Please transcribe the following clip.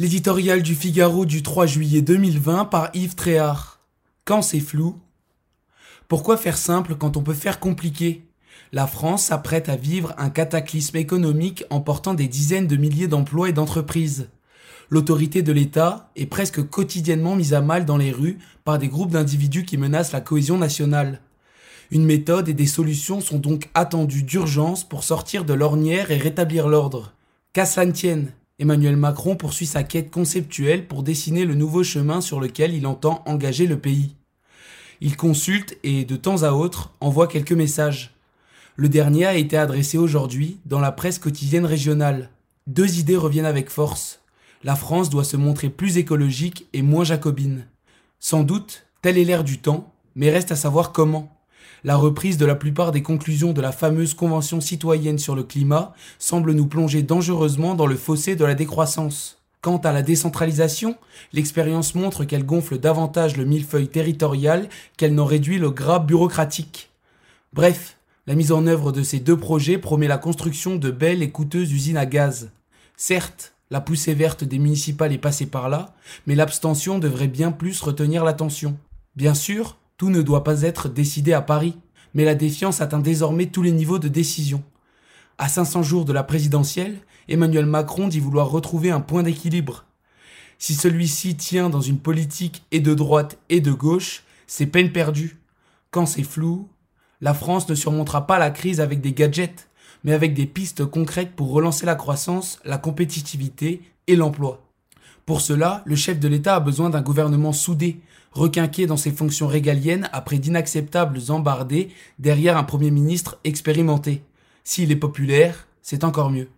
L'éditorial du Figaro du 3 juillet 2020 par Yves Tréhard. Quand c'est flou? Pourquoi faire simple quand on peut faire compliqué? La France s'apprête à vivre un cataclysme économique emportant des dizaines de milliers d'emplois et d'entreprises. L'autorité de l'État est presque quotidiennement mise à mal dans les rues par des groupes d'individus qui menacent la cohésion nationale. Une méthode et des solutions sont donc attendues d'urgence pour sortir de l'ornière et rétablir l'ordre. Qu'à cela tienne, Emmanuel Macron poursuit sa quête conceptuelle pour dessiner le nouveau chemin sur lequel il entend engager le pays. Il consulte et, de temps à autre, envoie quelques messages. Le dernier a été adressé aujourd'hui dans la presse quotidienne régionale. Deux idées reviennent avec force. La France doit se montrer plus écologique et moins jacobine. Sans doute, tel est l'air du temps, mais reste à savoir comment. La reprise de la plupart des conclusions de la fameuse Convention citoyenne sur le climat semble nous plonger dangereusement dans le fossé de la décroissance. Quant à la décentralisation, l'expérience montre qu'elle gonfle davantage le millefeuille territorial qu'elle n'en réduit le gras bureaucratique. Bref, la mise en œuvre de ces deux projets promet la construction de belles et coûteuses usines à gaz. Certes, la poussée verte des municipales est passée par là, mais l'abstention devrait bien plus retenir l'attention. Bien sûr, tout ne doit pas être décidé à Paris, mais la défiance atteint désormais tous les niveaux de décision. À 500 jours de la présidentielle, Emmanuel Macron dit vouloir retrouver un point d'équilibre. Si celui-ci tient dans une politique et de droite et de gauche, c'est peine perdue. Quand c'est flou, la France ne surmontera pas la crise avec des gadgets, mais avec des pistes concrètes pour relancer la croissance, la compétitivité et l'emploi. Pour cela, le chef de l'État a besoin d'un gouvernement soudé, requinqué dans ses fonctions régaliennes après d'inacceptables embardées derrière un Premier ministre expérimenté. S'il est populaire, c'est encore mieux.